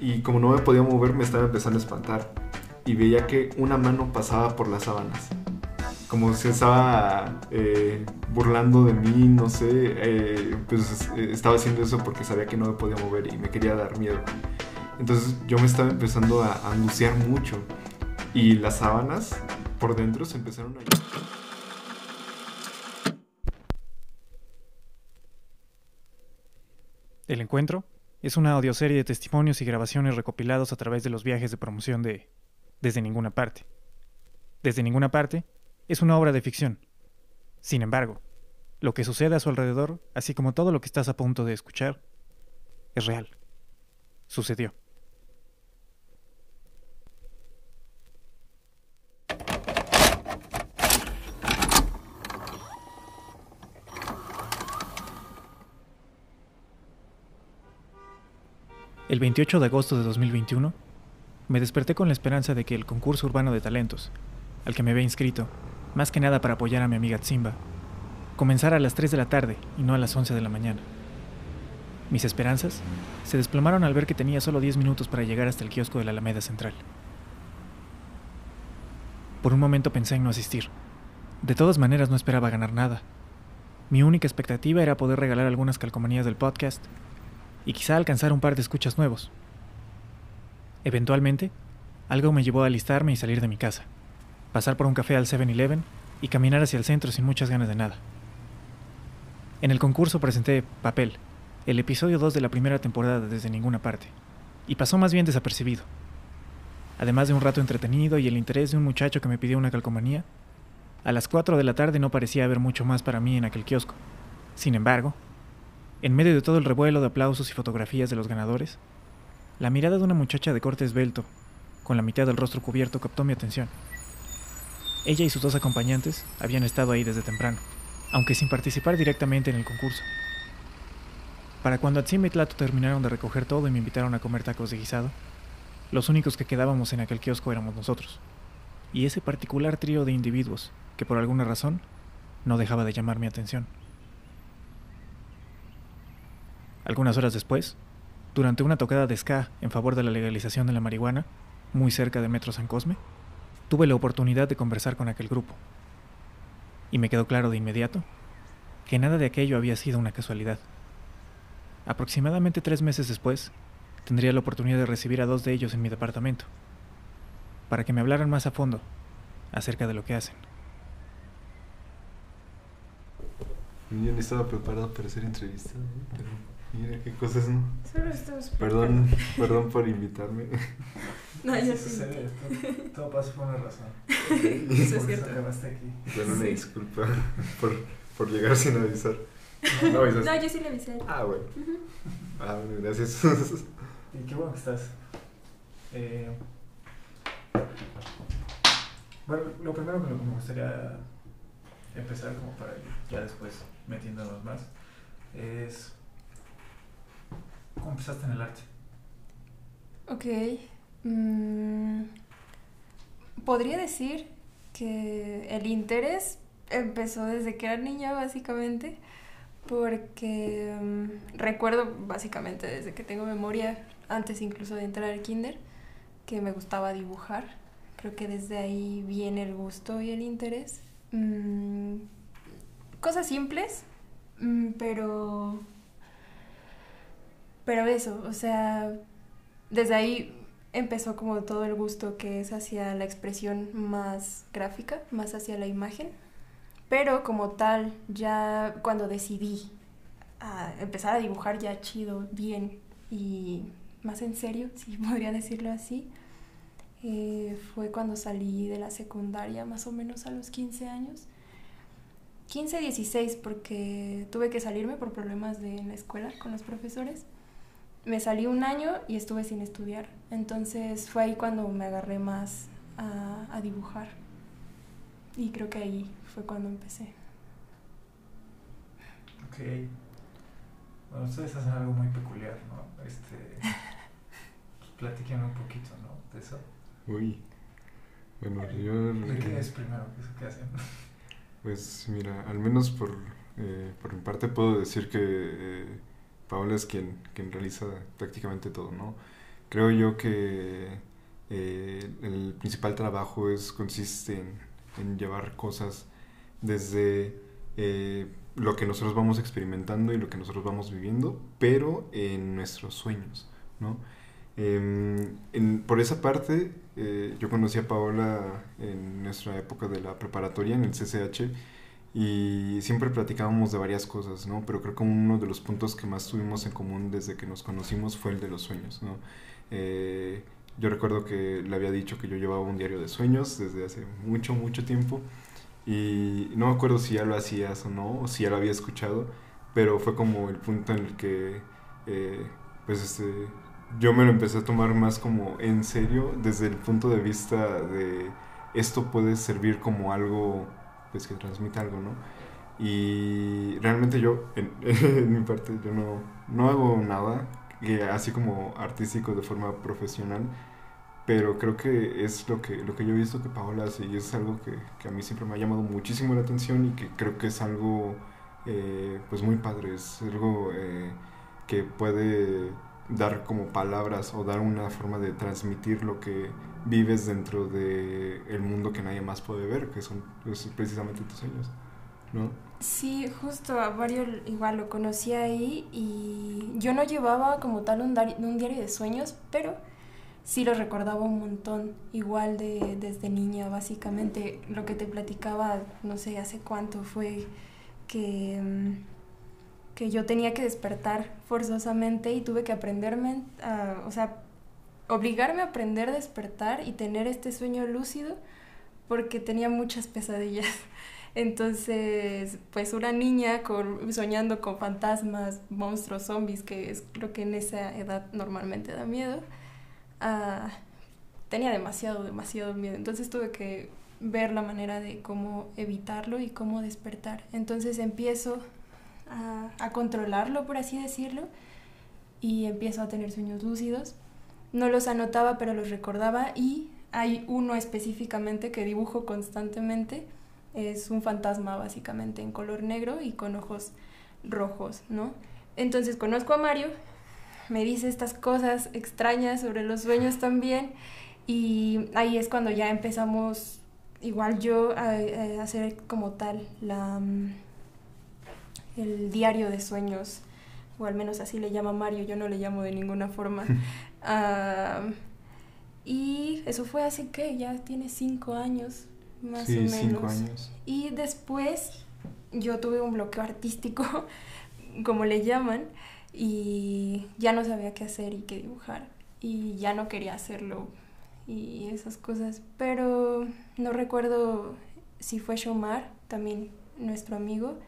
Y como no me podía mover, me estaba empezando a espantar. Y veía que una mano pasaba por las sábanas. Como se estaba eh, burlando de mí, no sé. eh, pues eh, estaba haciendo eso porque sabía que no me podía mover y me quería dar miedo. Entonces yo me estaba empezando a a angustiar mucho. Y las sábanas por dentro se empezaron a... El encuentro es una audioserie de testimonios y grabaciones recopilados a través de los viajes de promoción de Desde ninguna parte. Desde ninguna parte es una obra de ficción. Sin embargo, lo que sucede a su alrededor, así como todo lo que estás a punto de escuchar, es real. Sucedió. El 28 de agosto de 2021, me desperté con la esperanza de que el concurso urbano de talentos, al que me había inscrito, más que nada para apoyar a mi amiga Tsimba, comenzara a las 3 de la tarde y no a las 11 de la mañana. Mis esperanzas se desplomaron al ver que tenía solo 10 minutos para llegar hasta el kiosco de la Alameda Central. Por un momento pensé en no asistir. De todas maneras no esperaba ganar nada. Mi única expectativa era poder regalar algunas calcomanías del podcast y quizá alcanzar un par de escuchas nuevos. Eventualmente, algo me llevó a alistarme y salir de mi casa, pasar por un café al 7-Eleven y caminar hacia el centro sin muchas ganas de nada. En el concurso presenté Papel, el episodio 2 de la primera temporada desde ninguna parte, y pasó más bien desapercibido. Además de un rato entretenido y el interés de un muchacho que me pidió una calcomanía, a las 4 de la tarde no parecía haber mucho más para mí en aquel kiosco. Sin embargo, en medio de todo el revuelo de aplausos y fotografías de los ganadores, la mirada de una muchacha de corte esbelto, con la mitad del rostro cubierto, captó mi atención. Ella y sus dos acompañantes habían estado ahí desde temprano, aunque sin participar directamente en el concurso. Para cuando Atsim y Tlato terminaron de recoger todo y me invitaron a comer tacos de guisado, los únicos que quedábamos en aquel kiosco éramos nosotros, y ese particular trío de individuos que por alguna razón no dejaba de llamar mi atención. Algunas horas después, durante una tocada de ska en favor de la legalización de la marihuana, muy cerca de Metro San Cosme, tuve la oportunidad de conversar con aquel grupo. Y me quedó claro de inmediato que nada de aquello había sido una casualidad. Aproximadamente tres meses después, tendría la oportunidad de recibir a dos de ellos en mi departamento, para que me hablaran más a fondo acerca de lo que hacen. Yo no estaba preparado para hacer entrevista, ¿no? pero mira qué cosas, ¿no? Solo estamos Perdón, perdón por invitarme. No, yo Así sí. sucede, todo, todo pasa por una razón. Eso es cierto. aquí. Bueno, una Sí. disculpa por, por llegar sin avisar. No avisas. No, yo sí le avisé. Ah, bueno. Ah, bueno, gracias. Y qué bueno que estás. Eh, bueno, lo primero que me gustaría empezar como para ir ya después metiéndonos más es cómo empezaste en el arte. Ok. mm, podría decir que el interés empezó desde que era niña, básicamente, porque mm, recuerdo básicamente desde que tengo memoria, antes incluso de entrar al kinder, que me gustaba dibujar. Creo que desde ahí viene el gusto y el interés. Mm, cosas simples, pero... Pero eso, o sea, desde ahí empezó como todo el gusto que es hacia la expresión más gráfica, más hacia la imagen. Pero como tal, ya cuando decidí a empezar a dibujar ya chido, bien y más en serio, si podría decirlo así, eh, fue cuando salí de la secundaria, más o menos a los 15 años. 15, 16, porque tuve que salirme por problemas de en la escuela con los profesores me salí un año y estuve sin estudiar. Entonces fue ahí cuando me agarré más a, a dibujar. Y creo que ahí fue cuando empecé. Ok. Bueno, ustedes hacen algo muy peculiar, ¿no? Este. pues, platiquen un poquito, ¿no? De eso. Uy. Bueno, yo. ¿De qué es primero? ¿Qué hacen? Pues mira, al menos por, eh, por mi parte puedo decir que eh, Paola es quien, quien realiza prácticamente todo, ¿no? creo yo que eh, el principal trabajo es, consiste en, llevar cosas desde eh, lo que nosotros vamos experimentando y lo que nosotros vamos viviendo, pero en nuestros sueños, ¿no? Em, por esa parte, eh, yo conocí a Paola en nuestra época de la preparatoria, en el CCH, y siempre platicábamos de varias cosas, ¿no? Pero creo que uno de los puntos que más tuvimos en común desde que nos conocimos fue el de los sueños, ¿no? Eh, yo recuerdo que le había dicho que yo llevaba un diario de sueños desde hace mucho, mucho tiempo, y no me acuerdo si ya lo hacías o no, o si ya lo había escuchado, pero fue como el punto en el que, eh, pues, este yo me lo empecé a tomar más como en serio desde el punto de vista de esto puede servir como algo pues que transmite algo, ¿no? Y realmente yo, en, mi parte, yo no, no hago nada así como artístico de forma profesional, pero creo que es lo que, lo que yo he visto que Paola hace y es algo que, que a mí siempre me ha llamado muchísimo la atención y que creo que es algo eh, pues muy padre, es algo eh, que puede dar como palabras o dar una forma de transmitir lo que vives dentro de el mundo que nadie más puede ver, que son pues, precisamente tus sueños, ¿no? Sí, justo a Mario igual lo conocí ahí y yo no llevaba como tal un, diario de sueños, pero sí lo recordaba un montón, igual de desde niña, básicamente lo que te platicaba, no sé hace cuánto fue que... Mm, que yo tenía que despertar forzosamente y tuve que aprenderme, o sea, obligarme a aprender a despertar y tener este sueño lúcido porque tenía muchas pesadillas. Entonces, pues una niña soñando con fantasmas, monstruos, zombies, que es lo que en esa edad normalmente da miedo, ah, tenía demasiado, demasiado miedo. Entonces tuve que ver la manera de cómo evitarlo y cómo despertar. Entonces empiezo a, controlarlo, por así decirlo, y empiezo a tener sueños lúcidos. No los anotaba, pero los recordaba y hay uno específicamente que dibujo constantemente. Es un fantasma básicamente en color negro y con ojos rojos, ¿no? Entonces conozco a Mario, me dice estas cosas extrañas sobre los sueños también y ahí es cuando ya empezamos, igual yo, a hacer como tal la mm, el diario de sueños, o al menos así le llama Mario, yo no le llamo de ninguna forma. y eso fue así que ya tiene cinco años, más o menos. Cinco años. Y después yo tuve un bloqueo artístico, como le llaman, y ya no sabía qué hacer y qué dibujar. Y ya no quería hacerlo y esas cosas. Pero no recuerdo si fue Shomar, también nuestro amigo,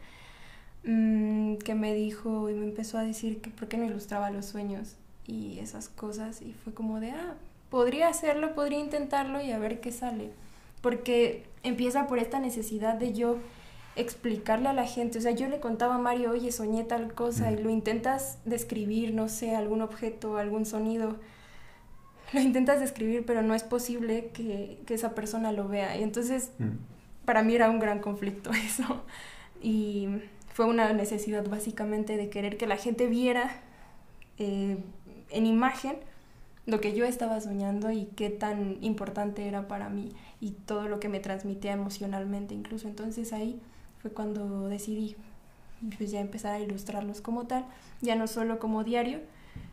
Mm, que me dijo y me empezó a decir que por qué no ilustraba los sueños y esas cosas y fue como de, ah, podría hacerlo, podría intentarlo y a ver qué sale. Porque empieza por esta necesidad de yo explicarle a la gente, o sea, yo le contaba a Mario, oye, soñé tal cosa y lo intentas describir, no sé, algún objeto, algún sonido, lo intentas describir, pero no es posible que, que esa persona lo vea. Y entonces, mm. para mí era un gran conflicto eso. Y fue una necesidad básicamente de querer que la gente viera eh, en imagen lo que yo estaba soñando y qué tan importante era para mí y todo lo que me transmitía emocionalmente incluso. Entonces ahí fue cuando decidí pues ya empezar a ilustrarlos como tal, ya no solo como diario,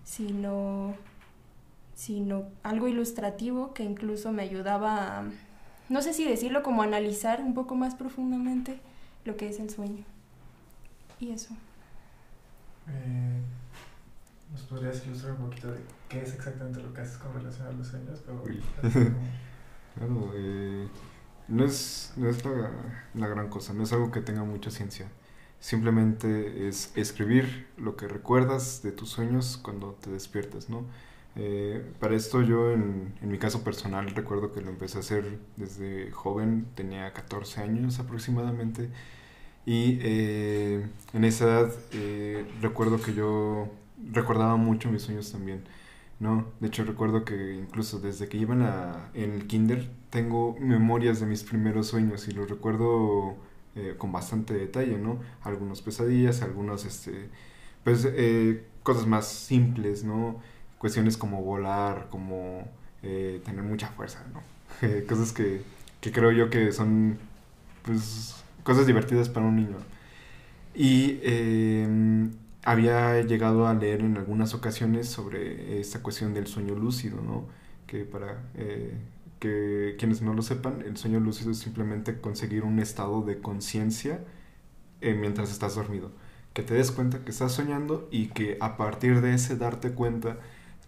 sino, sino algo ilustrativo que incluso me ayudaba a, no sé si decirlo, como analizar un poco más profundamente lo que es el sueño y eso. Eh, ¿Nos podrías ilustrar un poquito de qué es exactamente lo que haces con relación a los sueños? claro, eh, no es, no es la, la, gran cosa, no es algo que tenga mucha ciencia. Simplemente es escribir lo que recuerdas de tus sueños cuando te despiertas, ¿no? Eh, para esto yo en, en, mi caso personal recuerdo que lo empecé a hacer desde joven, tenía 14 años aproximadamente y eh, en esa edad eh, recuerdo que yo recordaba mucho mis sueños también, ¿no? De hecho recuerdo que incluso desde que iba en, el kinder tengo memorias de mis primeros sueños y los recuerdo eh, con bastante detalle, ¿no? Algunas pesadillas, algunas, este, pues, cosas más simples, ¿no? cuestiones como volar, como eh, tener mucha fuerza, ¿no? cosas que, que, creo yo que son pues, cosas divertidas para un niño. Y em, había llegado a leer en algunas ocasiones sobre esta cuestión del sueño lúcido, ¿no? Que para eh, que quienes no lo sepan, el sueño lúcido es simplemente conseguir un estado de conciencia eh, mientras estás dormido. Que te des cuenta que estás soñando y que a partir de ese darte cuenta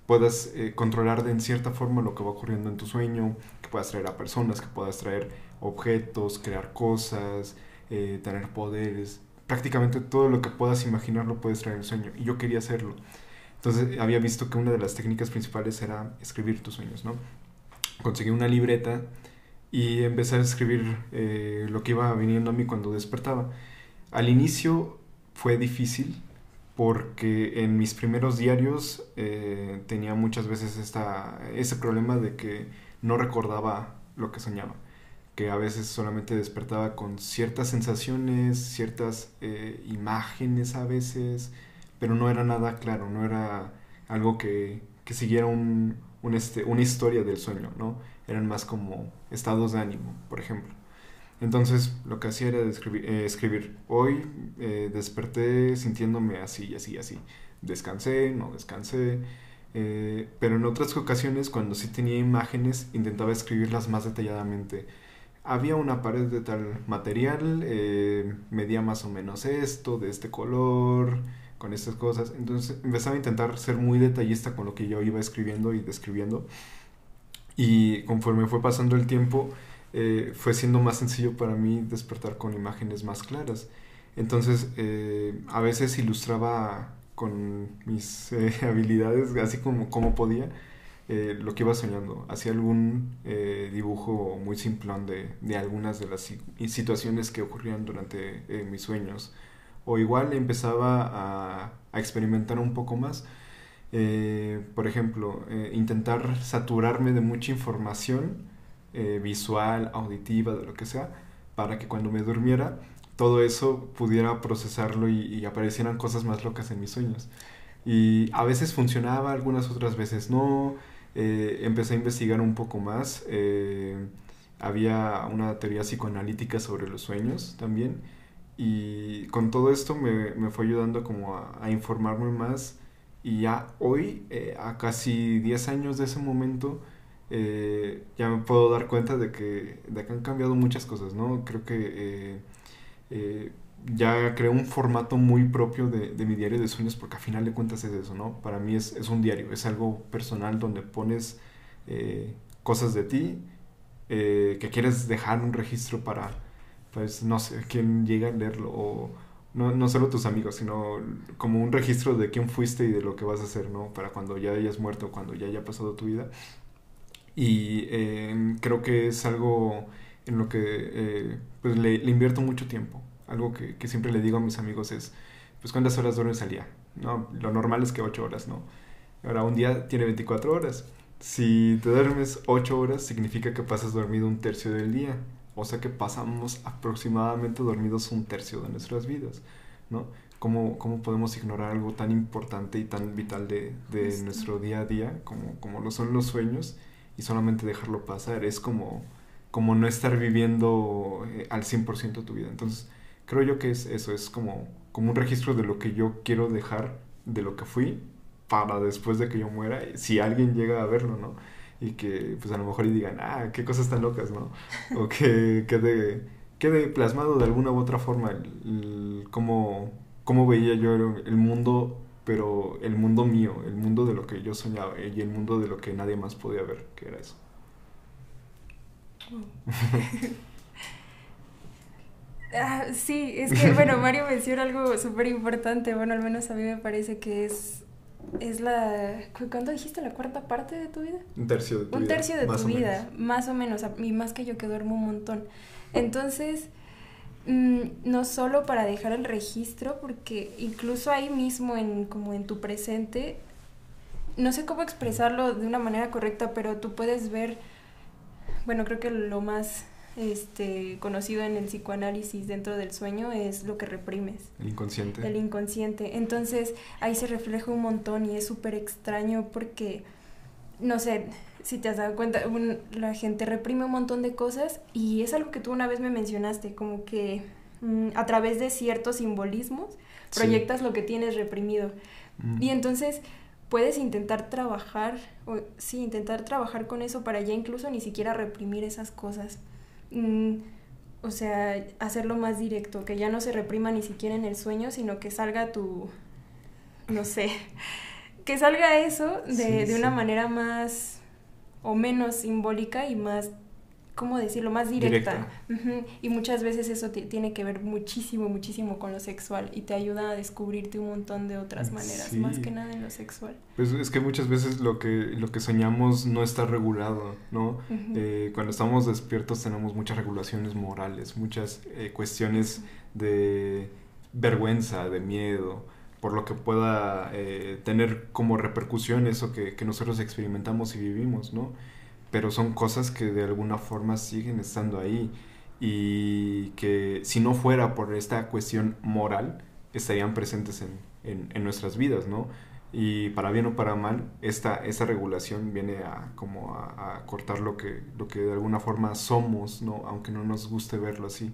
puedas eh, controlar de en cierta forma lo que va ocurriendo en tu sueño, que puedas traer a personas, que puedas traer objetos, crear cosas, eh, tener poderes. Prácticamente todo lo que puedas imaginar lo puedes traer en el sueño. Y yo quería hacerlo. Entonces había visto que una de las técnicas principales era escribir tus sueños, ¿no? Conseguí una libreta y empecé a escribir eh, lo que iba viniendo a mí cuando despertaba. Al inicio fue difícil porque en mis primeros diarios eh, tenía muchas veces esta, ese problema de que no recordaba lo que soñaba, que a veces solamente despertaba con ciertas sensaciones, ciertas eh, imágenes a veces, pero no era nada claro, no era algo que, que siguiera un, este, una historia del sueño, ¿no? Eran más como estados de ánimo, por ejemplo. Entonces lo que hacía era escribir, eh, escribir. hoy eh, desperté sintiéndome así, así, así. Descansé, no descansé. Pero en otras ocasiones, cuando sí tenía imágenes, intentaba escribirlas más detalladamente. Había una pared de tal material, medía más o menos esto, de este color, con estas cosas. Entonces empezaba a intentar ser muy detallista con lo que yo iba escribiendo y describiendo. Y conforme fue pasando el tiempo, eh, fue siendo más sencillo para mí despertar con imágenes más claras. Entonces, eh, a veces ilustraba con mis eh, habilidades, así como, como podía, lo que iba soñando. Hacía algún dibujo muy simplón de, de, algunas de las situaciones que ocurrían durante mis sueños. O igual empezaba a, a experimentar un poco más. por ejemplo, intentar saturarme de mucha información eh, visual, auditiva, de lo que sea, para que cuando me durmiera todo eso pudiera procesarlo y, aparecieran cosas más locas en mis sueños. Y a veces funcionaba, algunas otras veces no. Eh, empecé a investigar un poco más. Eh, había una teoría psicoanalítica sobre los sueños también. Y con todo esto me, me fue ayudando como a, informarme más. Y ya hoy, a casi 10 años de ese momento, eh, ya me puedo dar cuenta de que, de que han cambiado muchas cosas, ¿no? Creo que eh, eh, ya creo un formato muy propio de, de, mi diario de sueños porque a final de cuentas es eso, ¿no? Para mí es, es un diario, es algo personal donde pones cosas de ti que quieres dejar un registro para, pues, no sé, quien llega a leerlo o no, no solo tus amigos, sino como un registro de quién fuiste y de lo que vas a hacer, ¿no? Para cuando ya hayas muerto, cuando ya haya pasado tu vida, y eh, creo que es algo en lo que eh, pues le, invierto mucho tiempo. Algo que, que, siempre le digo a mis amigos es, pues cuántas horas duermes al día. ¿no? Lo normal es que 8 horas, ¿no? Ahora, un día tiene 24 horas. Si te duermes 8 horas, significa que pasas dormido un tercio del día. O sea que pasamos aproximadamente dormidos un tercio de nuestras vidas, ¿no? ¿Cómo, cómo podemos ignorar algo tan importante y tan vital de, de nuestro día a día como, como lo son los sueños? y solamente dejarlo pasar. Es como, como no estar viviendo eh, al 100% tu vida. Entonces, creo yo que es eso, es como, como un registro de lo que yo quiero dejar, de lo que fui, para después de que yo muera, si alguien llega a verlo, ¿no? Y que pues a lo mejor y digan, ah, qué cosas tan locas, ¿no? O que quede, quede plasmado de alguna u otra forma el, cómo, cómo veía yo el mundo pero el mundo mío, el mundo de lo que yo soñaba y el mundo de lo que nadie más podía ver, que era eso. Ah, sí, es que, bueno, Mario menciona algo súper importante, bueno, al menos a mí me parece que es, es la, ¿cuándo dijiste la cuarta parte de tu vida? Un tercio de tu vida. Un tercio de tu vida, más o menos, y más que yo que duermo un montón. Entonces, Mm, no solo para dejar el registro, porque incluso ahí mismo, en, como en tu presente, no sé cómo expresarlo de una manera correcta, pero tú puedes ver, bueno, creo que lo más este, conocido en el psicoanálisis dentro del sueño es lo que reprimes. El inconsciente. El inconsciente. Entonces ahí se refleja un montón y es súper extraño porque, no sé, si te has dado cuenta, la gente reprime un montón de cosas y es algo que tú una vez me mencionaste, como que mm, a través de ciertos simbolismos proyectas lo que tienes reprimido. Mm. Y entonces puedes intentar trabajar, o, sí, intentar trabajar con eso para ya incluso ni siquiera reprimir esas cosas. Mm, o sea, hacerlo más directo, que ya no se reprima ni siquiera en el sueño, sino que salga tu, no sé, que salga eso de, de una manera más o menos simbólica y más, ¿cómo decirlo?, más directa. Y muchas veces eso tiene que ver muchísimo, muchísimo con lo sexual y te ayuda a descubrirte un montón de otras maneras, más que nada en lo sexual. Pues es que muchas veces lo que, lo que soñamos no está regulado, ¿no? Eh, cuando estamos despiertos tenemos muchas regulaciones morales, muchas eh, cuestiones de vergüenza, de miedo, por lo que pueda eh, tener como repercusión eso que, nosotros experimentamos y vivimos, ¿no? Pero son cosas que de alguna forma siguen estando ahí y que si no fuera por esta cuestión moral, estarían presentes en, nuestras vidas, ¿no? Y para bien o para mal, esta, esta regulación viene a como a, cortar lo que, lo que de alguna forma somos, ¿no? Aunque no nos guste verlo así.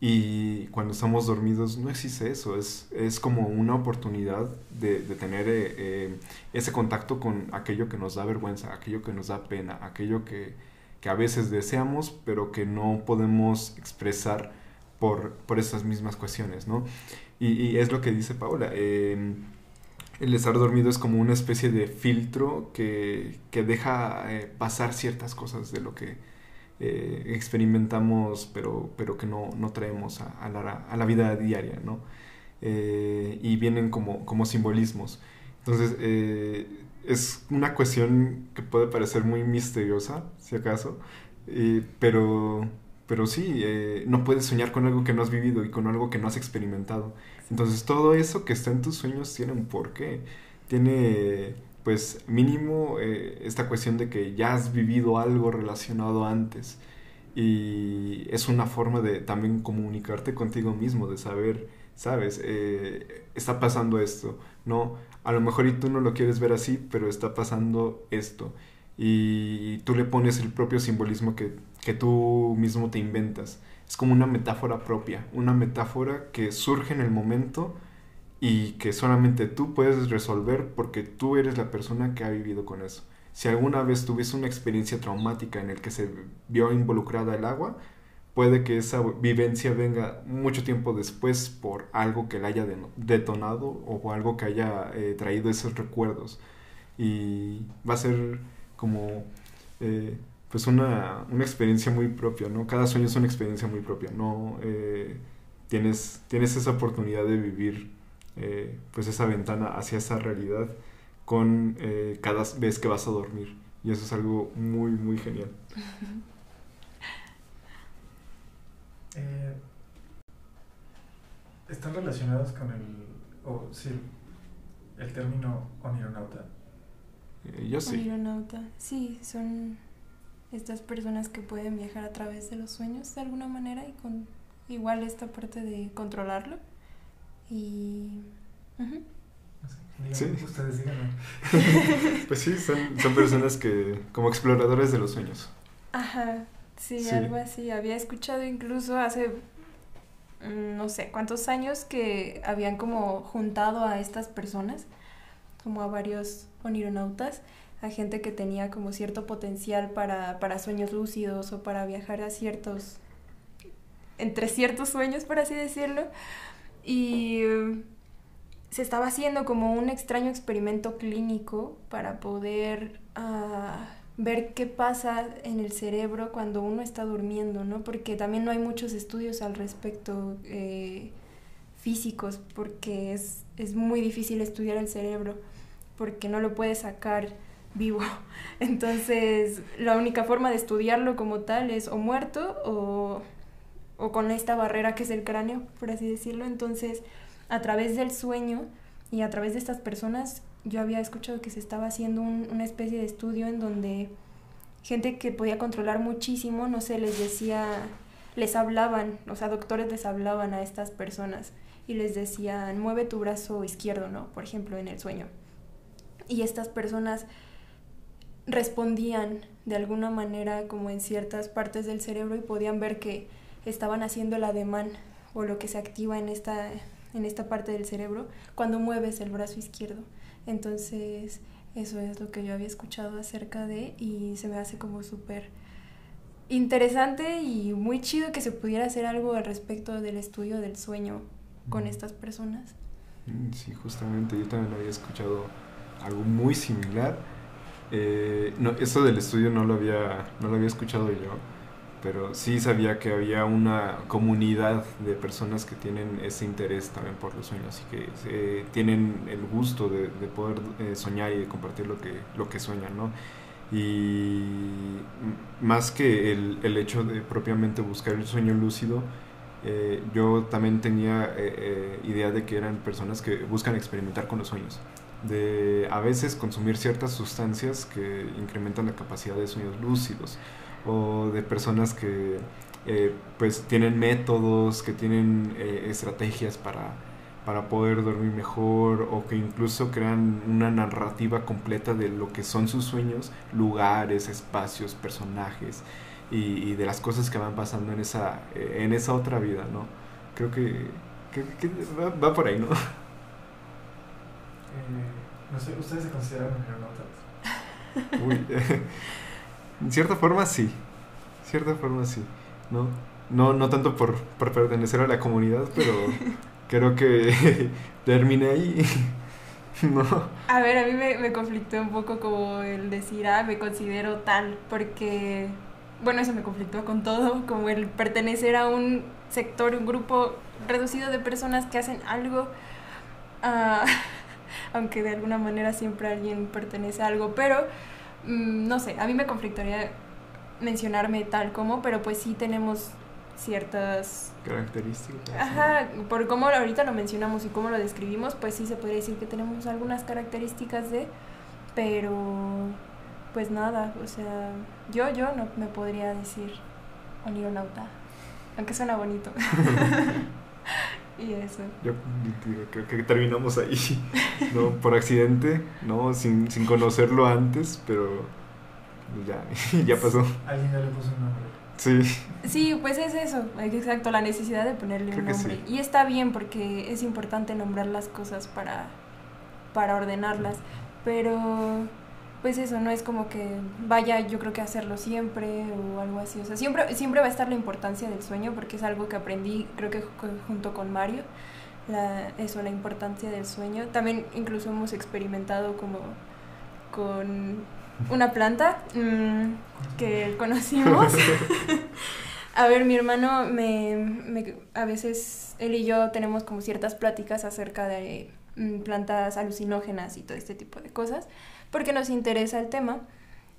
Y cuando estamos dormidos no existe eso, es, es como una oportunidad de, de tener eh, eh, ese contacto con aquello que nos da vergüenza, aquello que nos da pena, aquello que, que a veces deseamos pero que no podemos expresar por, por esas mismas cuestiones, ¿no? Y, y es lo que dice Paula, em, el estar dormido es como una especie de filtro que, que deja eh, pasar ciertas cosas de lo que eh, experimentamos, pero, pero que no, no traemos a, la, a, la, vida diaria, ¿no? Eh, y vienen como, como simbolismos. Entonces, eh, es una cuestión que puede parecer muy misteriosa, si acaso, pero, pero sí, no puedes soñar con algo que no has vivido y con algo que no has experimentado. Entonces, todo eso que está en tus sueños tiene un porqué. Tiene pues mínimo eh, esta cuestión de que ya has vivido algo relacionado antes y es una forma de también comunicarte contigo mismo, de saber, sabes, eh, está pasando esto, ¿no? A lo mejor y tú no lo quieres ver así, pero está pasando esto y tú le pones el propio simbolismo que, que tú mismo te inventas. Es como una metáfora propia, una metáfora que surge en el momento y que solamente tú puedes resolver porque tú eres la persona que ha vivido con eso. Si alguna vez tuviste una experiencia traumática en el que se vio involucrada el agua, puede que esa vivencia venga mucho tiempo después por algo que la haya detonado o algo que haya eh, traído esos recuerdos. Y va a ser como eh, pues una, una, experiencia muy propia, ¿no? Cada sueño es una experiencia muy propia, ¿no? Eh, tienes, tienes esa oportunidad de vivir eh, pues esa ventana hacia esa realidad con eh, cada vez que vas a dormir. Y eso es algo muy, muy genial. Eh, ¿Están relacionados con el, o sí, el término onironauta? yo sí. Onironauta, sí, son estas personas que pueden viajar a través de los sueños de alguna manera y con igual esta parte de controlarlo. Y... sí. Ustedes díganme. pues sí, son, son personas que, como exploradores de los sueños. Ajá, sí, algo así. Había escuchado incluso hace mm, no sé cuántos años que habían como juntado a estas personas, como a varios onironautas, a gente que tenía como cierto potencial para, para sueños lúcidos o para viajar a ciertos, entre ciertos sueños, por así decirlo, y se estaba haciendo como un extraño experimento clínico para poder ah, ver qué pasa en el cerebro cuando uno está durmiendo, ¿no? Porque también no hay muchos estudios al respecto eh, físicos, porque es, es muy difícil estudiar el cerebro, porque no lo puedes sacar vivo. Entonces, la única forma de estudiarlo como tal es o muerto o o con esta barrera que es el cráneo, por así decirlo. Entonces, a través del sueño y a través de estas personas, yo había escuchado que se estaba haciendo una especie de estudio en donde gente que podía controlar muchísimo, no sé, les decía, les hablaban, o sea, doctores les hablaban a estas personas y les decían, mueve tu brazo izquierdo, ¿no? Por ejemplo, en el sueño. Y estas personas respondían de alguna manera como en ciertas partes del cerebro y podían ver que estaban haciendo el ademán o lo que se activa en esta, en esta parte del cerebro cuando mueves el brazo izquierdo. Entonces, eso es lo que yo había escuchado acerca de y se me hace como súper interesante y muy chido que se pudiera hacer algo al respecto del estudio del sueño con estas personas. Mm, sí, justamente yo también había escuchado algo muy similar. Eh, no, eso del estudio no lo había, no lo había escuchado yo pero sí sabía que había una comunidad de personas que tienen ese interés también por los sueños y que tienen el gusto de, poder eh, soñar y de compartir lo que, lo que sueñan, ¿no? Y más que el, el hecho de propiamente buscar el sueño lúcido, eh, yo también tenía eh, idea de que eran personas que buscan experimentar con los sueños de a veces consumir ciertas sustancias que incrementan la capacidad de sueños lúcidos o de personas que eh, pues tienen métodos, que tienen eh, estrategias para, para poder dormir mejor o que incluso crean una narrativa completa de lo que son sus sueños, lugares, espacios, personajes y, de las cosas que van pasando en esa, eh, en esa otra vida, ¿no? Creo que, va, por ahí, ¿no? no sé, ¿ustedes se consideran? Uy, En cierta forma sí. cierta forma sí. ¿No? No, no tanto por, pertenecer a la comunidad, pero creo que terminé ahí. no. A ver, a mí me, me conflictó un poco como el decir, ah, me considero tal, porque, bueno, eso me conflictó con todo, como el pertenecer a un sector, un grupo reducido de personas que hacen algo, ah, aunque de alguna manera siempre alguien pertenece a algo, pero Mm, no sé, a mí me conflictaría mencionarme tal como, pero pues sí tenemos ciertas características. Ajá, por cómo ahorita lo mencionamos y cómo lo describimos, pues sí se podría decir que tenemos algunas características de, pero pues nada, o sea, yo yo no me podría decir onironauta, aunque suena bonito. y eso. Yo creo que terminamos ahí, ¿no? Por accidente, ¿no? Sin, sin conocerlo antes, pero ya, ya pasó. Alguien ya le puso un nombre. Sí. Sí, pues es eso, exacto, la necesidad de ponerle un nombre. Y está bien porque es importante nombrar las cosas para, para ordenarlas, pero pues eso, no es como que vaya yo creo que hacerlo siempre o algo así. O sea, siempre, siempre va a estar la importancia del sueño porque es algo que aprendí creo que junto con Mario, la, eso, la importancia del sueño. También incluso hemos experimentado como con una planta mm, que conocimos. a ver, mi hermano me, me, a veces él y yo tenemos como ciertas pláticas acerca de mm, plantas alucinógenas y todo este tipo de cosas porque nos interesa el tema.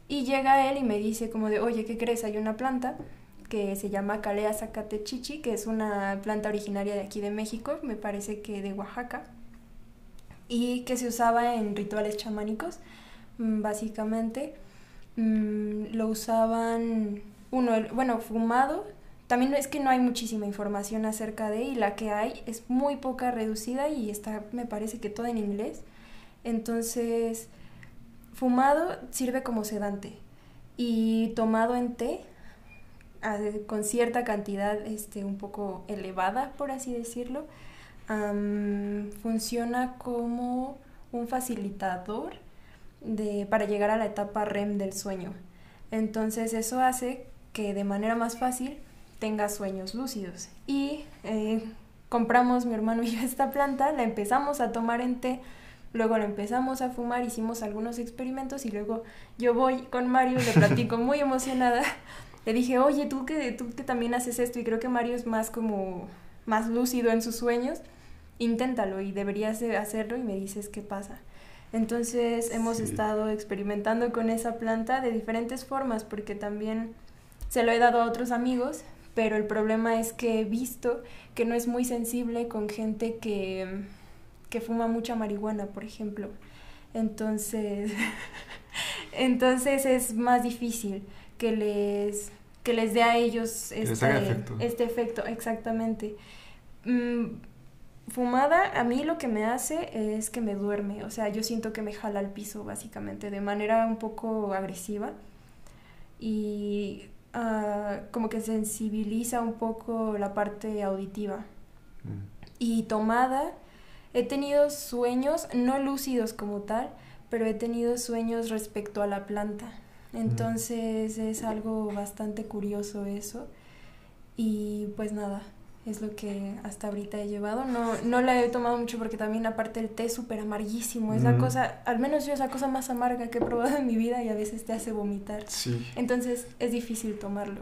Y llega él y me dice como de, oye, ¿qué crees? Hay una planta que se llama Calea zacatechichi, que es una planta originaria de aquí de México, me parece que de Oaxaca, y que se usaba en rituales chamánicos, mm, básicamente. Mm, lo usaban, uno, bueno, fumado. También es que no hay muchísima información acerca de, y la que hay es muy poca reducida y está, me parece que toda en inglés. Entonces, Fumado sirve como sedante y tomado en té con cierta cantidad este, un poco elevada, por así decirlo, funciona como un facilitador de, para llegar a la etapa REM del sueño. Entonces eso hace que de manera más fácil tenga sueños lúcidos. Y eh, compramos mi hermano y yo esta planta, la empezamos a tomar en té Luego lo empezamos a fumar, hicimos algunos experimentos y luego yo voy con Mario, le platico muy emocionada. Le dije, oye, tú que, tú que también haces esto y creo que Mario es más como, más lúcido en sus sueños, inténtalo y deberías de hacerlo y me dices qué pasa. Entonces hemos estado experimentando con esa planta de diferentes formas porque también se lo he dado a otros amigos, pero el problema es que he visto que no es muy sensible con gente que que fuma mucha marihuana, por ejemplo. Entonces, Entonces es más difícil que les, que les dé a ellos este, efecto. este efecto, exactamente. Mm, fumada, a mí lo que me hace es que me duerme, o sea, yo siento que me jala al piso básicamente, de manera un poco agresiva y ah, como que sensibiliza un poco la parte auditiva. Mm. Y tomada, he tenido sueños, no lúcidos como tal, pero he tenido sueños respecto a la planta. Entonces es algo bastante curioso eso. Y pues nada, es lo que hasta ahorita he llevado. No, no la he tomado mucho porque también aparte el té es súper amarguísimo. Es la Mm. cosa, al menos yo es la cosa más amarga que he probado en mi vida y a veces te hace vomitar. Sí. Entonces es difícil tomarlo.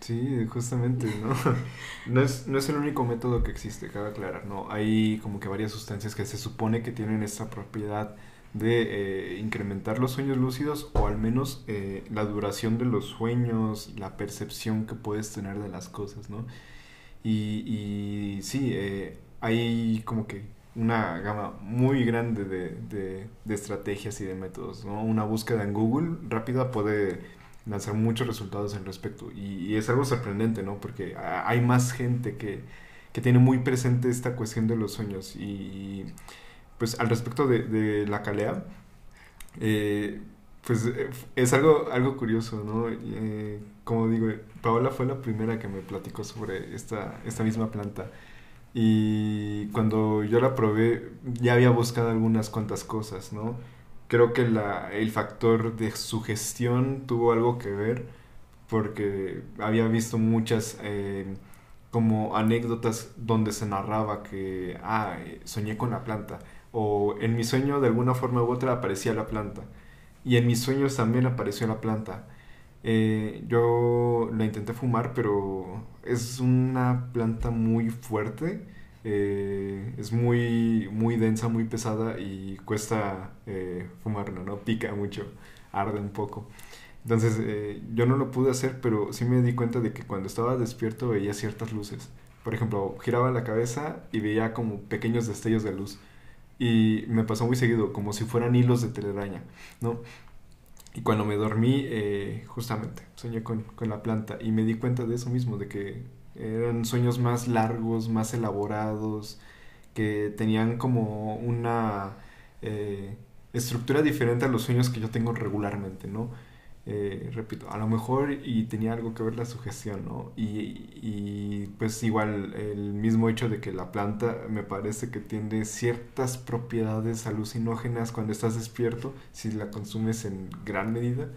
Sí, justamente, ¿no? No es, no es el único método que existe, cabe aclarar, ¿no? Hay como que varias sustancias que se supone que tienen esta propiedad de eh, incrementar los sueños lúcidos o al menos eh, la duración de los sueños, la percepción que puedes tener de las cosas, ¿no? Y, y sí, eh, hay como que una gama muy grande de, de, de estrategias y de métodos, ¿no? Una búsqueda en Google rápida puede lanzar muchos resultados al respecto. Y, y es algo sorprendente, ¿no? Porque hay más gente que, que tiene muy presente esta cuestión de los sueños. Y pues al respecto de, de la calea, eh, pues eh, es algo, algo curioso, ¿no? Eh, como digo, Paola fue la primera que me platicó sobre esta, esta misma planta. Y cuando yo la probé, ya había buscado algunas cuantas cosas, ¿no? Creo que la, el factor de sugestión tuvo algo que ver porque había visto muchas eh, como anécdotas donde se narraba que, ah, eh, soñé con la planta o en mi sueño de alguna forma u otra aparecía la planta y en mis sueños también apareció la planta. Eh, yo la intenté fumar, pero es una planta muy fuerte, eh, es muy, muy densa, muy pesada y cuesta eh, ¿no? Pica mucho, arde un poco. Entonces eh, yo no lo pude hacer, pero sí me di cuenta de que cuando estaba despierto veía ciertas luces. Por ejemplo, giraba la cabeza y veía como pequeños destellos de luz. Y me pasó muy seguido, como si fueran hilos de telaraña, ¿no? Y cuando me dormí, eh, justamente, soñé con, con la planta y me di cuenta de eso mismo, de que eran sueños más largos, más elaborados, que tenían como una eh, estructura diferente a los sueños que yo tengo regularmente, ¿no? Eh, repito, a lo mejor y tenía algo que ver la sugestión, ¿no? Y, y, pues igual el mismo hecho de que la planta me parece que tiene ciertas propiedades alucinógenas cuando estás despierto, si la consumes en gran medida,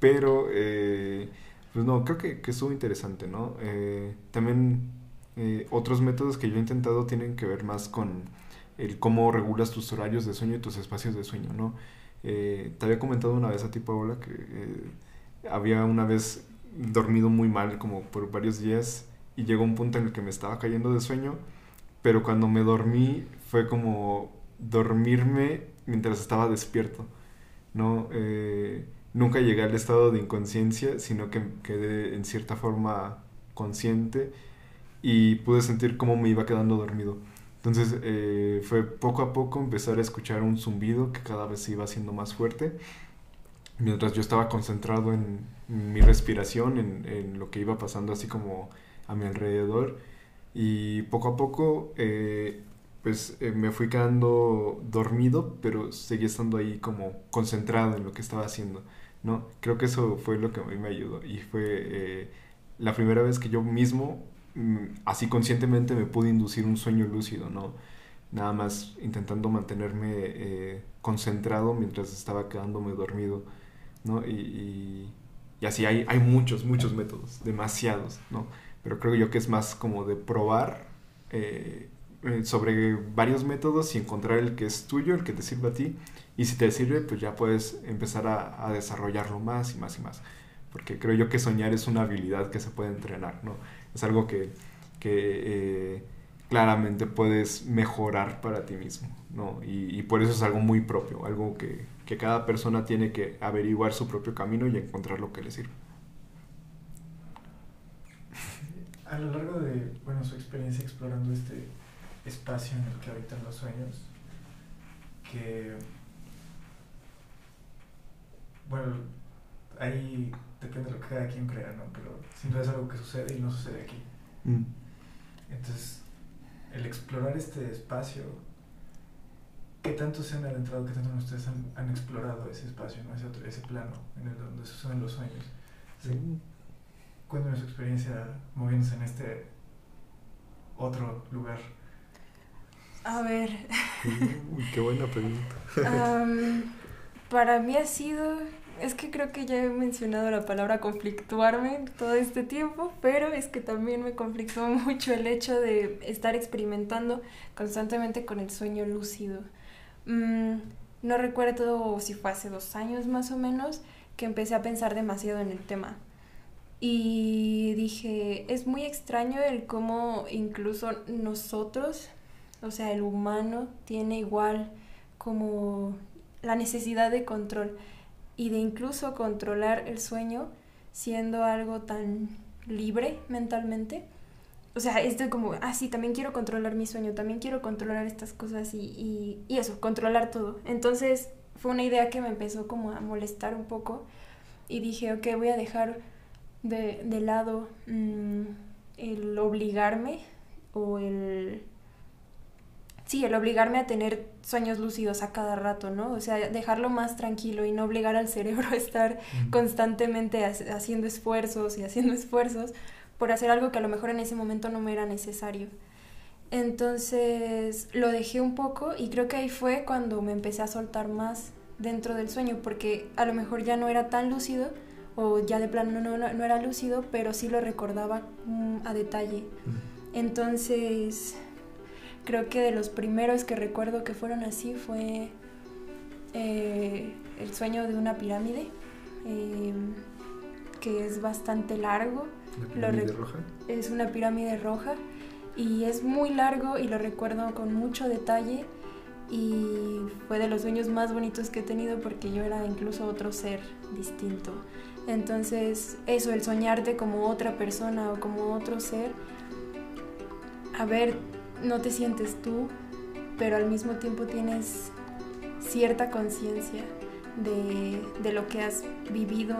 pero eh, pues no, creo que, que estuvo interesante, ¿no? Eh, también eh, otros métodos que yo he intentado tienen que ver más con el cómo regulas tus horarios de sueño y tus espacios de sueño, ¿no? Eh, te había comentado una vez a ti, Paola, que había una vez dormido muy mal, como por varios días, y llegó un punto en el que me estaba cayendo de sueño, pero cuando me dormí fue como dormirme mientras estaba despierto, ¿no? Nunca llegué al estado de inconsciencia, sino que quedé en cierta forma consciente y pude sentir cómo me iba quedando dormido. Entonces eh, fue poco a poco empezar a escuchar un zumbido que cada vez se iba haciendo más fuerte, mientras yo estaba concentrado en, mi respiración, en, en, lo que iba pasando así como a mi alrededor. Y poco a poco eh, pues eh, me fui quedando dormido, pero seguí estando ahí como concentrado en lo que estaba haciendo, ¿no? Creo que eso fue lo que a mí me ayudó y fue eh, la primera vez que yo mismo así conscientemente me pude inducir un sueño lúcido, ¿no? Nada más intentando mantenerme eh, concentrado mientras estaba quedándome dormido, ¿no? Y, y, así hay, hay muchos, muchos métodos, demasiados, ¿no? Pero creo yo que es más como de probar eh, sobre varios métodos y encontrar el que es tuyo, el que te sirve a ti. Y si te sirve, pues ya puedes empezar a, a desarrollarlo más y más y más. Porque creo yo que soñar es una habilidad que se puede entrenar, ¿no? es algo que, que eh, claramente puedes mejorar para ti mismo, ¿no? Y, y, por eso es algo muy propio, algo que, que, cada persona tiene que averiguar su propio camino y encontrar lo que le sirve. A lo largo de, bueno, su experiencia explorando este espacio en el que habitan los sueños, que bueno, ahí depende de lo que cada quien crea, ¿no? Pero sin duda es algo que sucede y no sucede aquí. Mm. Entonces, el explorar este espacio, ¿qué tanto se han adentrado, qué tanto ustedes han, han explorado ese espacio, ¿no? ese, otro, ese plano en el donde suceden los sueños? Sí. Cuéntanos su experiencia moviéndose en este otro lugar. A ver. qué buena pregunta. para mí ha sido, es que creo que ya he mencionado la palabra conflictuarme todo este tiempo, pero es que también me conflictó mucho el hecho de estar experimentando constantemente con el sueño lúcido. Mm, no recuerdo si fue hace dos años más o menos que empecé a pensar demasiado en el tema. Y dije, es muy extraño el cómo incluso nosotros, o sea, el humano, tiene igual como la necesidad de control y de incluso controlar el sueño siendo algo tan libre mentalmente. O sea, esto como, ah, sí, también quiero controlar mi sueño, también quiero controlar estas cosas y, y, y eso, controlar todo. Entonces fue una idea que me empezó como a molestar un poco y dije, ok, voy a dejar de, de lado mm, el obligarme o el... Sí, el obligarme a tener sueños lúcidos a cada rato, ¿no? O sea, dejarlo más tranquilo y no obligar al cerebro a estar constantemente haciendo esfuerzos y haciendo esfuerzos por hacer algo que a lo mejor en ese momento no me era necesario. Entonces lo dejé un poco y creo que ahí fue cuando me empecé a soltar más dentro del sueño, porque a lo mejor ya no era tan lúcido, o ya de plano no, no, era lúcido, pero sí lo recordaba mm, a detalle. Entonces, creo que de los primeros que recuerdo que fueron así fue eh, el sueño de una pirámide, em, que es bastante largo. ¿La pirámide roja? Es una pirámide roja y es muy largo y lo recuerdo con mucho detalle y fue de los sueños más bonitos que he tenido porque yo era incluso otro ser distinto. Entonces, eso, el soñarte como otra persona o como otro ser, a ver, no te sientes tú, pero al mismo tiempo tienes cierta conciencia de, de, lo que has vivido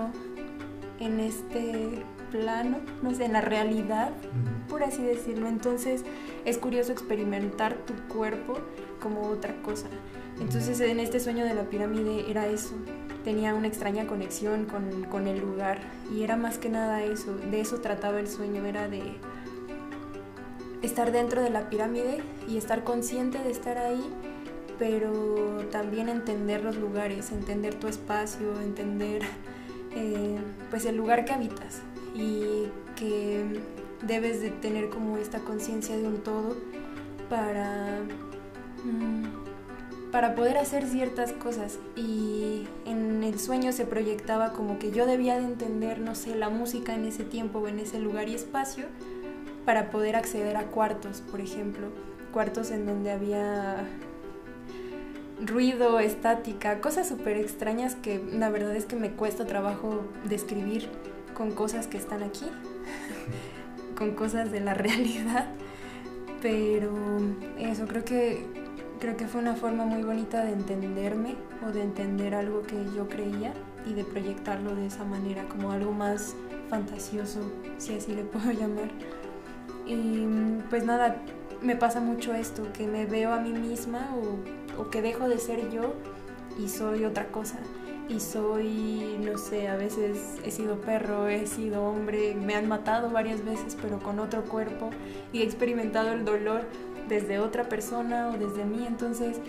en este plano, no sé, en la realidad, por así decirlo. Entonces es curioso experimentar tu cuerpo como otra cosa. Entonces en este sueño de la pirámide era eso, tenía una extraña conexión con, con, el lugar y era más que nada eso, de eso trataba el sueño, era de estar dentro de la pirámide y estar consciente de estar ahí, pero también entender los lugares, entender tu espacio, entender eh, pues el lugar que habitas y que debes de tener como esta conciencia de un todo para... Mm, para poder hacer ciertas cosas. Y en el sueño se proyectaba como que yo debía de entender, no sé, la música en ese tiempo o en ese lugar y espacio para poder acceder a cuartos, por ejemplo, cuartos en donde había ruido, estática, cosas súper extrañas que la verdad es que me cuesta trabajo describir con cosas que están aquí, con cosas de la realidad, pero eso creo que Creo que fue una forma muy bonita de entenderme o de entender algo que yo creía y de proyectarlo de esa manera, como algo más fantasioso, si así le puedo llamar. Y pues nada, me pasa mucho esto, que me veo a mí misma o, que dejo de ser yo y soy otra cosa. Y soy, no sé, a veces he sido perro, he sido hombre, me han matado varias veces, pero con otro cuerpo y he experimentado el dolor desde otra persona o desde mí, entonces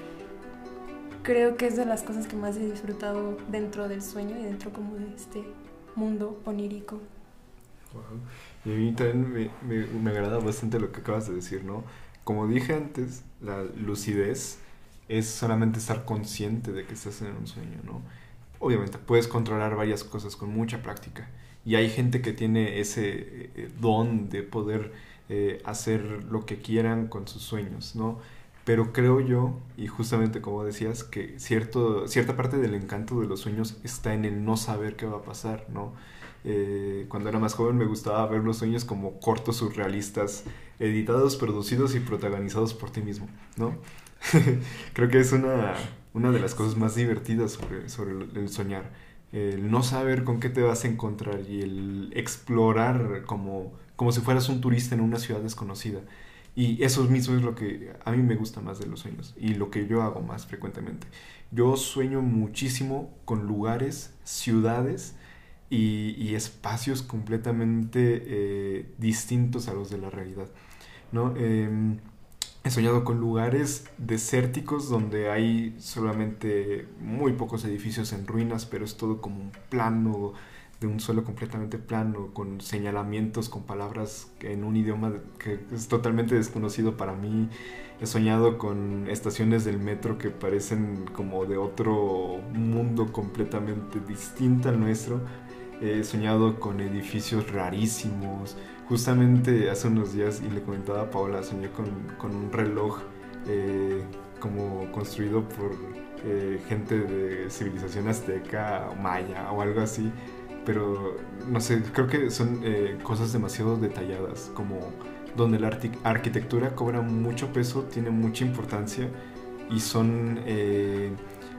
creo que es de las cosas que más he disfrutado dentro del sueño y dentro como de este mundo onírico. Y a mí también me, me, agrada bastante lo que acabas de decir, ¿no? Como dije antes, la lucidez es solamente estar consciente de que estás en un sueño, ¿no? Obviamente puedes controlar varias cosas con mucha práctica y hay gente que tiene ese eh, don de poder eh, hacer lo que quieran con sus sueños, ¿no? Pero creo yo, y justamente como decías, que cierto, cierta parte del encanto de los sueños está en el no saber qué va a pasar, ¿no? Eh, cuando era más joven me gustaba ver los sueños como cortos surrealistas, editados, producidos y protagonizados por ti mismo, ¿no? Creo que es una, una de las cosas más divertidas sobre, sobre el soñar. el no saber con qué te vas a encontrar y el explorar como, como si fueras un turista en una ciudad desconocida. Y eso mismo es lo que a mí me gusta más de los sueños y lo que yo hago más frecuentemente. Yo sueño muchísimo con lugares, ciudades y, espacios completamente eh, distintos a los de la realidad. ¿no? Em, he soñado con lugares desérticos donde hay solamente muy pocos edificios en ruinas, pero es todo como un plano de un suelo completamente plano, con señalamientos, con palabras en un idioma que es totalmente desconocido para mí. He soñado con estaciones del metro que parecen como de otro mundo completamente distinto al nuestro. He soñado con edificios rarísimos. Justamente hace unos días, y le comentaba a Paola, soñé con, un reloj eh, como construido por eh, gente de civilización azteca, maya o algo así pero no sé, creo que son eh, cosas demasiado detalladas, como donde la arquitectura cobra mucho peso, tiene mucha importancia y son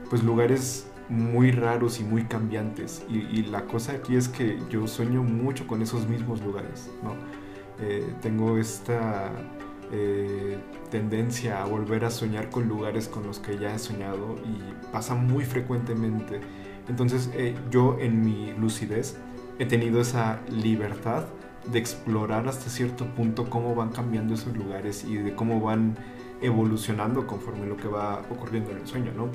pues lugares muy raros y muy cambiantes. Y, la cosa aquí es que yo sueño mucho con esos mismos lugares, ¿no? Eh, tengo esta tendencia a volver a soñar con lugares con los que ya he soñado y pasa muy frecuentemente entonces eh, yo en mi lucidez he tenido esa libertad de explorar hasta cierto punto cómo van cambiando esos lugares y de cómo van evolucionando conforme lo que va ocurriendo en el sueño, ¿no?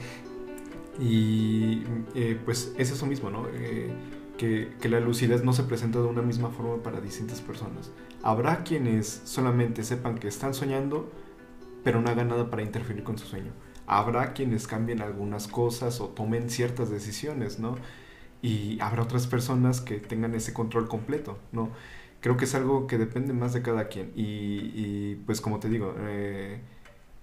Y eh, pues es eso mismo, ¿no? Eh, que, que, la lucidez no se presenta de una misma forma para distintas personas. Habrá quienes solamente sepan que están soñando, pero no hagan nada para interferir con su sueño habrá quienes cambien algunas cosas o tomen ciertas decisiones, ¿no? Y habrá otras personas que tengan ese control completo, ¿no? Creo que es algo que depende más de cada quien. Y, pues como te digo, eh,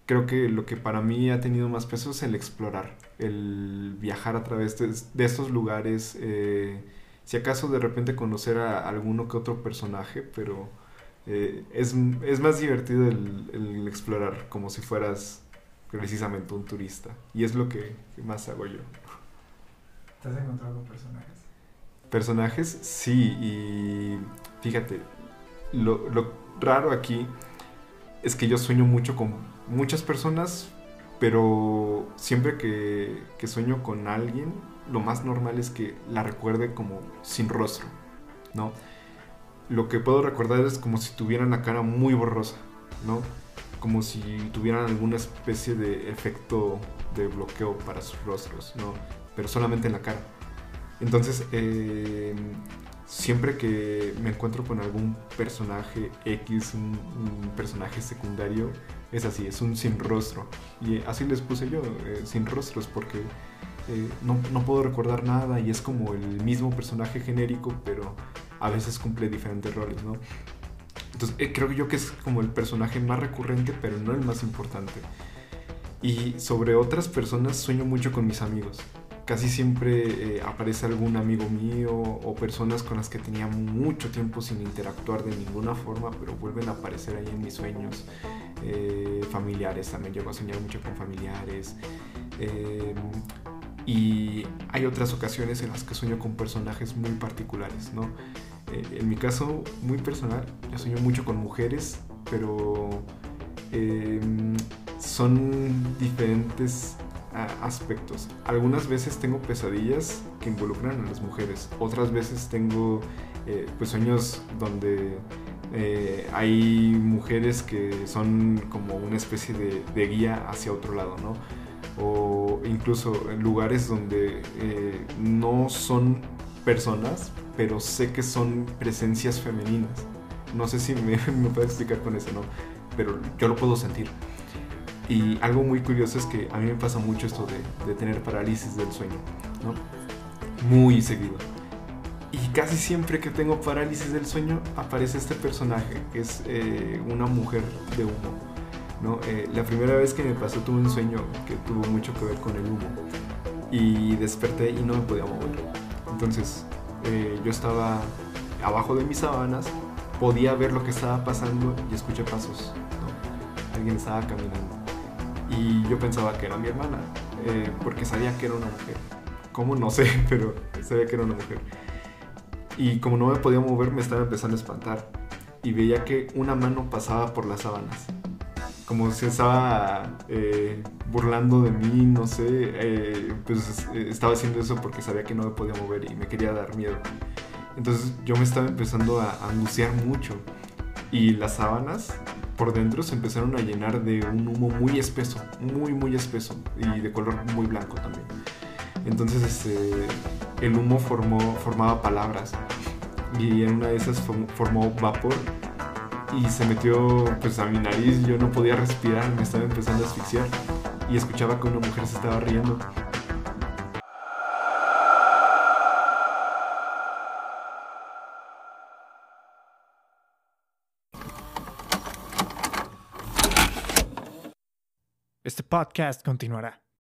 creo que lo que para mí ha tenido más peso es el explorar, el viajar a través de, estos lugares. Eh, si acaso de repente conocer a alguno que otro personaje, pero eh, es, más divertido el explorar, como si fueras precisamente un turista. Y es lo que más hago yo. ¿Te has encontrado con personajes? Personajes, sí, y fíjate, lo, lo raro aquí es que yo sueño mucho con muchas personas, pero siempre que, sueño con alguien, lo más normal es que la recuerde como sin rostro, ¿no? Lo que puedo recordar es como si tuvieran la cara muy borrosa, ¿no? como si tuvieran alguna especie de efecto de bloqueo para sus rostros, ¿no? Pero solamente en la cara. Entonces, em, siempre que me encuentro con algún personaje X, un, personaje secundario, es así, es un sin rostro. Y así les puse yo, eh, sin rostros, porque eh, no, no, puedo recordar nada y es como el mismo personaje genérico, pero a veces cumple diferentes roles, ¿no? Entonces, eh, creo yo que es como el personaje más recurrente, pero no el más importante. Y sobre otras personas sueño mucho con mis amigos. Casi siempre eh, aparece algún amigo mío o personas con las que tenía mucho tiempo sin interactuar de ninguna forma, pero vuelven a aparecer ahí en mis sueños. Eh, familiares, también llego a soñar mucho con familiares. y hay otras ocasiones en las que sueño con personajes muy particulares, ¿no? Eh, en mi caso, muy personal, yo sueño mucho con mujeres, pero son diferentes aspectos. Algunas veces tengo pesadillas que involucran a las mujeres, otras veces tengo eh, pues sueños donde eh, hay mujeres que son como una especie de, de, guía hacia otro lado, ¿no? O incluso lugares donde no son personas, pero sé que son presencias femeninas. No sé si me, me puede explicar con eso, ¿no? Pero yo lo puedo sentir. Y algo muy curioso es que a mí me pasa mucho esto de, de tener parálisis del sueño, ¿no? Muy seguido. Y casi siempre que tengo parálisis del sueño aparece este personaje, que es eh, una mujer de humo. ¿no? Eh, la primera vez que me pasó tuve un sueño que tuvo mucho que ver con el humo. Y desperté y no me podía mover. Entonces eh, yo estaba abajo de mis sábanas, podía ver lo que estaba pasando y escuché pasos. Alguien estaba caminando. Y yo pensaba que era mi hermana, eh, porque sabía que era una mujer. ¿Cómo? No sé, pero sabía que era una mujer. Y como no me podía mover, me estaba empezando a espantar. Y veía que una mano pasaba por las sábanas. Como si estaba eh, burlando de mí, no sé. eh, pues eh, estaba haciendo eso porque sabía que no me podía mover y me quería dar miedo. Entonces yo me estaba empezando a a angustiar mucho. Y las sábanas por dentro se empezaron a llenar de un humo muy espeso, muy, muy espeso. Y de color muy blanco también. Entonces este, el humo formó, formaba palabras. Y en una de esas form- formó vapor. Y se metió pues a mi nariz. Yo no podía respirar, me estaba empezando a asfixiar. Y escuchaba que una mujer se estaba riendo. Este podcast continuará.